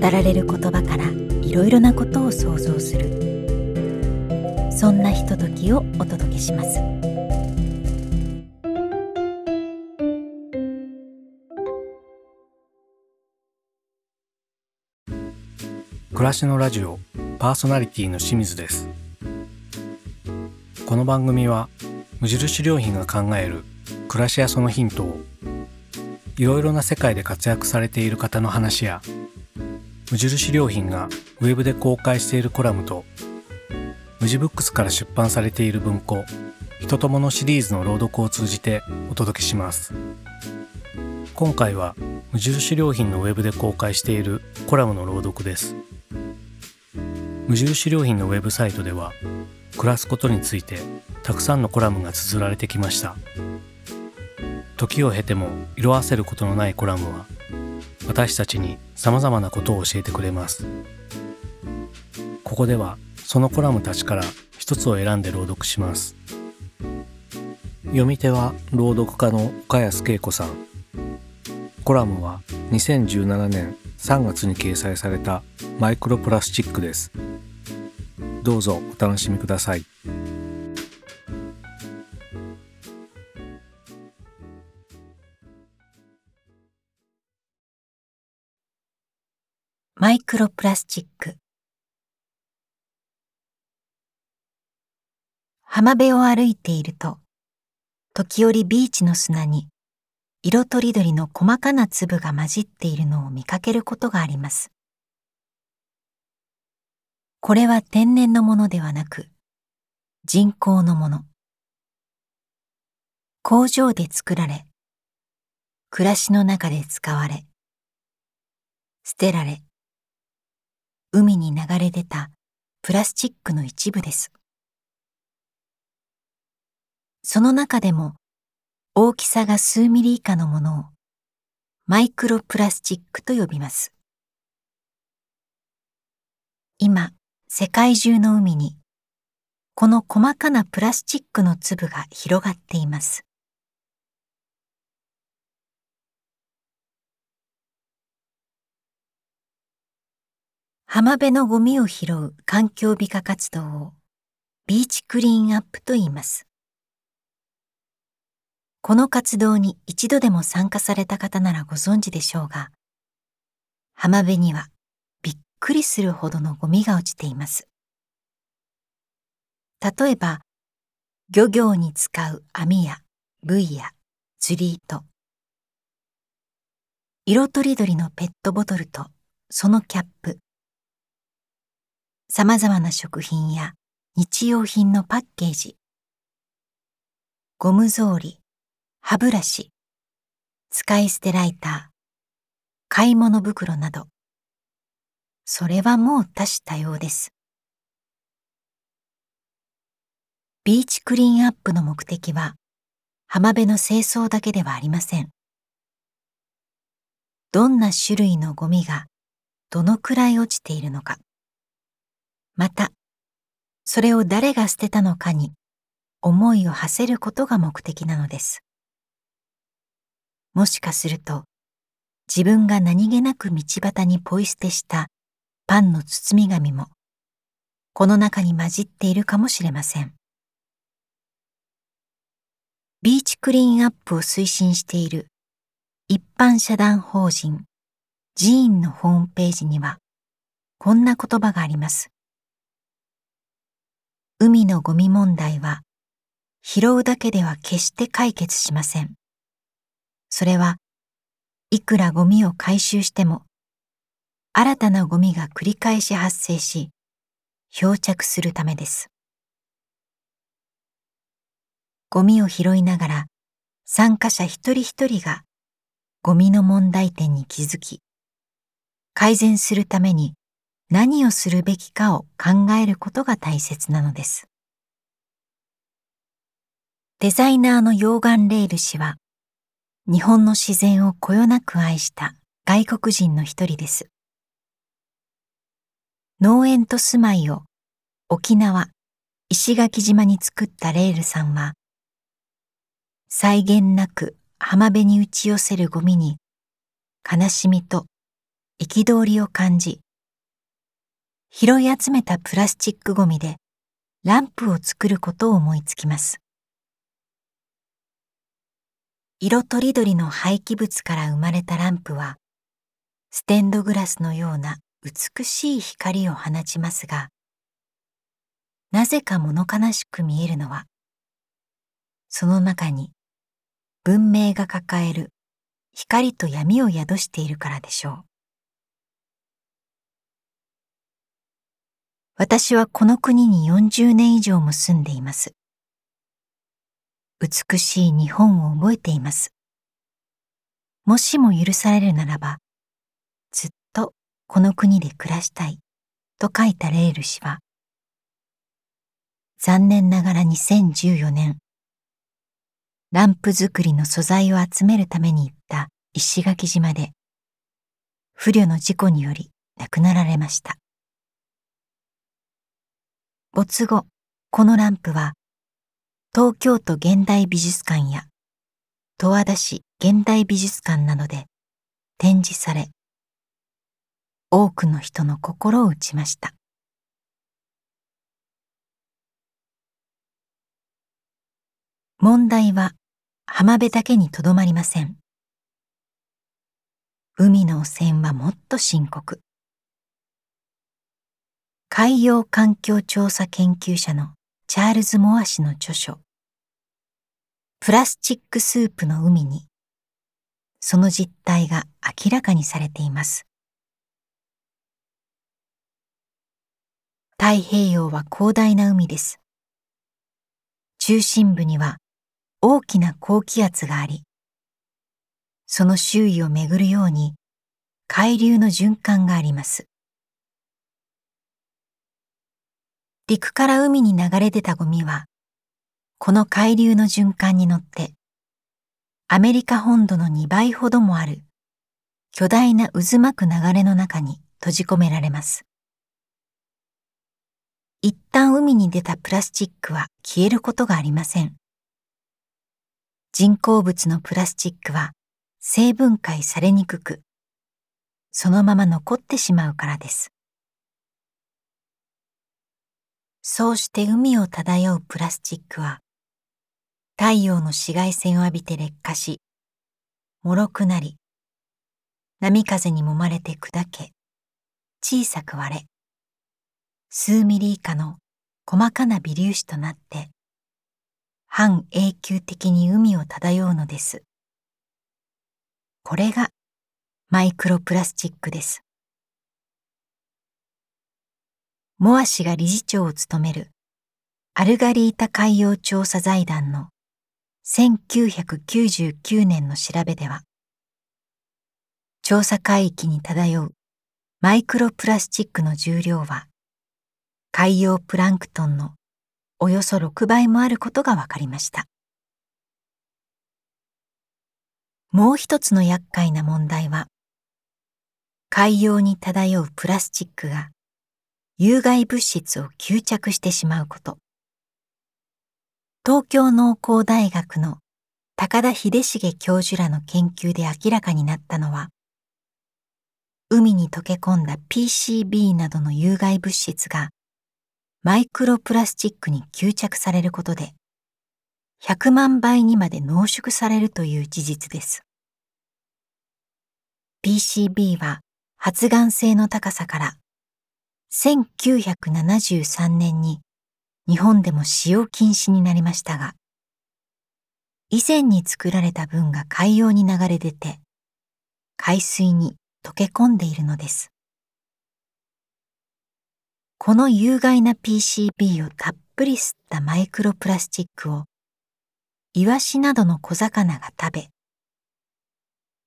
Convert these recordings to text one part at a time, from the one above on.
語られる言葉からいろいろなことを想像する。そんなひとときをお届けします。暮らしのラジオパーソナリティの清水です。この番組は無印良品が考える暮らしやそのヒントをいろいろな世界で活躍されている方の話や無印良品がウェブで公開しているコラムと無地ブックスから出版されている文庫人とものシリーズの朗読を通じてお届けします。今回は無印良品のウェブで公開しているコラムの朗読です。無印良品のウェブサイトでは暮らすことについてたくさんのコラムが綴られてきました。時を経ても色あせることのないコラムは私たちに様々なことを教えてくれます。ここではそのコラムたちから一つを選んで朗読します。読み手は朗読家の岡安恵子さん。コラムは2017年3月に掲載されたマイクロプラスチックです。どうぞお楽しみください。クロプラスチック。浜辺を歩いていると時折ビーチの砂に色とりどりの細かな粒が混じっているのを見かけることがあります。これは天然のものではなく人工のもの。工場で作られ暮らしの中で使われ捨てられ海に流れ出たプラスチックの一部です。その中でも大きさが数ミリ以下のものをマイクロプラスチックと呼びます。今、世界中の海にこの細かなプラスチックの粒が広がっています。浜辺のゴミを拾う環境美化活動をビーチクリーンアップと言います。この活動に一度でも参加された方ならご存知でしょうが、浜辺にはびっくりするほどのゴミが落ちています。例えば、漁業に使う網やブイや釣り糸、色とりどりのペットボトルとそのキャップ、様々な食品や日用品のパッケージ、ゴム草履、歯ブラシ、使い捨てライター、買い物袋など、それはもう多種多様です。ビーチクリーンアップの目的は、浜辺の清掃だけではありません。どんな種類のゴミがどのくらい落ちているのか。また、それを誰が捨てたのかに思いを馳せることが目的なのです。もしかすると、自分が何気なく道端にポイ捨てしたパンの包み紙も、この中に混じっているかもしれません。ビーチクリーンアップを推進している一般社団法人寺院のホームページには、こんな言葉があります。海のゴミ問題は拾うだけでは決して解決しません。それはいくらゴミを回収しても新たなゴミが繰り返し発生し漂着するためです。ゴミを拾いながら参加者一人一人がゴミの問題点に気づき改善するために何をするべきかを考えることが大切なのです。デザイナーの溶岩レール氏は日本の自然をこよなく愛した外国人の一人です。農園と住まいを沖縄、石垣島に作ったレールさんは際限なく浜辺に打ち寄せるゴミに悲しみと憤りを感じ拾い集めたプラスチックゴミでランプを作ることを思いつきます色とりどりの廃棄物から生まれたランプはステンドグラスのような美しい光を放ちますがなぜか物悲しく見えるのはその中に文明が抱える光と闇を宿しているからでしょう。私はこの国に40年以上も住んでいます。美しい日本を覚えています。もしも許されるならば、ずっとこの国で暮らしたいと書いたレール氏は、残念ながら2014年、ランプ作りの素材を集めるために行った石垣島で、不慮の事故により亡くなられました。没後、このランプは、東京都現代美術館や十和田市現代美術館などで展示され、多くの人の心を打ちました。問題は浜辺だけにとどまりません。海の汚染はもっと深刻。海洋環境調査研究者のチャールズ・モア氏の著書プラスチックスープの海にその実態が明らかにされています。太平洋は広大な海です。中心部には大きな高気圧があり、その周囲を巡るように海流の循環があります。陸から海に流れ出たゴミは、この海流の循環に乗って、アメリカ本土の2倍ほどもある巨大な渦巻く流れの中に閉じ込められます。一旦海に出たプラスチックは消えることがありません。人工物のプラスチックは成分解されにくく、そのまま残ってしまうからです。そうして海を漂うプラスチックは、太陽の紫外線を浴びて劣化し、脆くなり、波風に揉まれて砕け、小さく割れ、数ミリ以下の細かな微粒子となって、半永久的に海を漂うのです。これがマイクロプラスチックです。モア氏が理事長を務めるアルガリータ海洋調査財団の1999年の調べでは、調査海域に漂うマイクロプラスチックの重量は海洋プランクトンのおよそ6倍もあることが分かりました。もう一つの厄介な問題は、海洋に漂うプラスチックが有害物質を吸着してしまうこと。東京農工大学の高田秀重教授らの研究で明らかになったのは、海に溶け込んだ PCB などの有害物質がマイクロプラスチックに吸着されることで、100万倍にまで濃縮されるという事実です。PCB は発がん性の高さから1973年に日本でも使用禁止になりましたが、以前に作られた分が海洋に流れ出て、海水に溶け込んでいるのです。この有害な PCB をたっぷり吸ったマイクロプラスチックをイワシなどの小魚が食べ、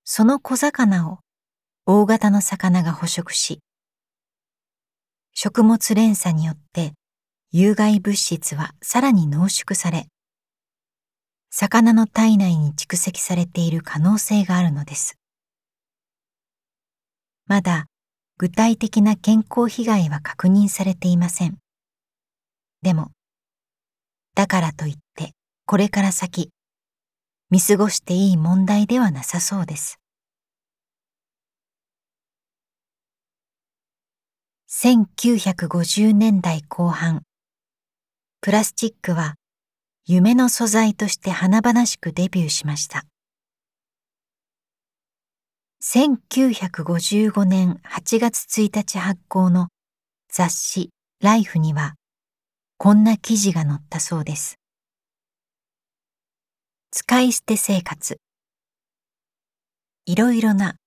その小魚を大型の魚が捕食し食物連鎖によって有害物質はさらに濃縮され魚の体内に蓄積されている可能性があるのです。まだ具体的な健康被害は確認されていません。でもだからといってこれから先見過ごしていい問題ではなさそうです。1950年代後半プラスチックは夢の素材として華々しくデビューしました。1955年8月1日発行の雑誌ライフにはこんな記事が載ったそうです。使い捨て生活。いろいろな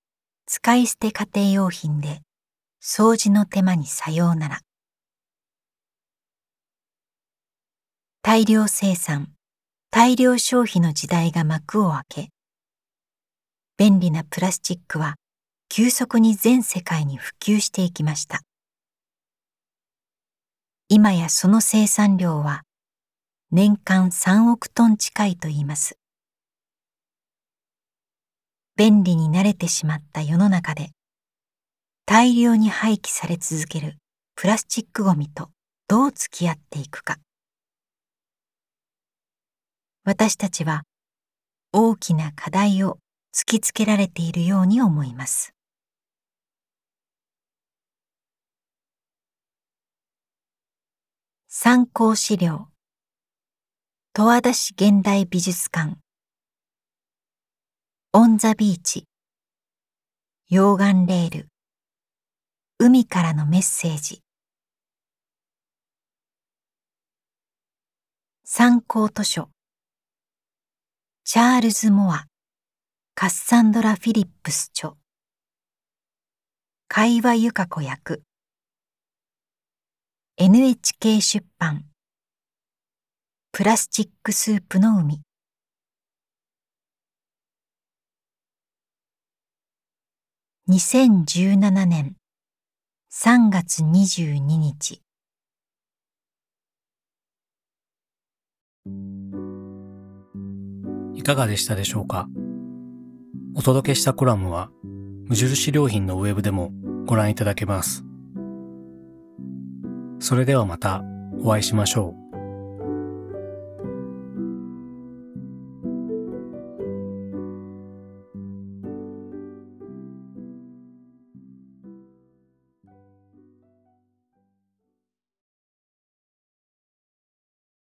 使い捨て家庭用品で掃除の手間にさようなら大量生産大量消費の時代が幕を開け便利なプラスチックは急速に全世界に普及していきました今やその生産量は年間3億トン近いと言います。便利に慣れてしまった世の中で大量に廃棄され続けるプラスチックごみとどう付き合っていくか。私たちは大きな課題を突きつけられているように思います。参考資料十和田市現代美術館オンザビーチ溶岩レール海からのメッセージ。参考図書。チャールズ・モア。カッサンドラ・フィリップス著。会話ゆか子役。NHK 出版。プラスチックスープの海。2017年。3月22日いかがでしたでしょうか？お届けしたコラムは無印良品のウェブでもご覧いただけます。それではまたお会いしましょう。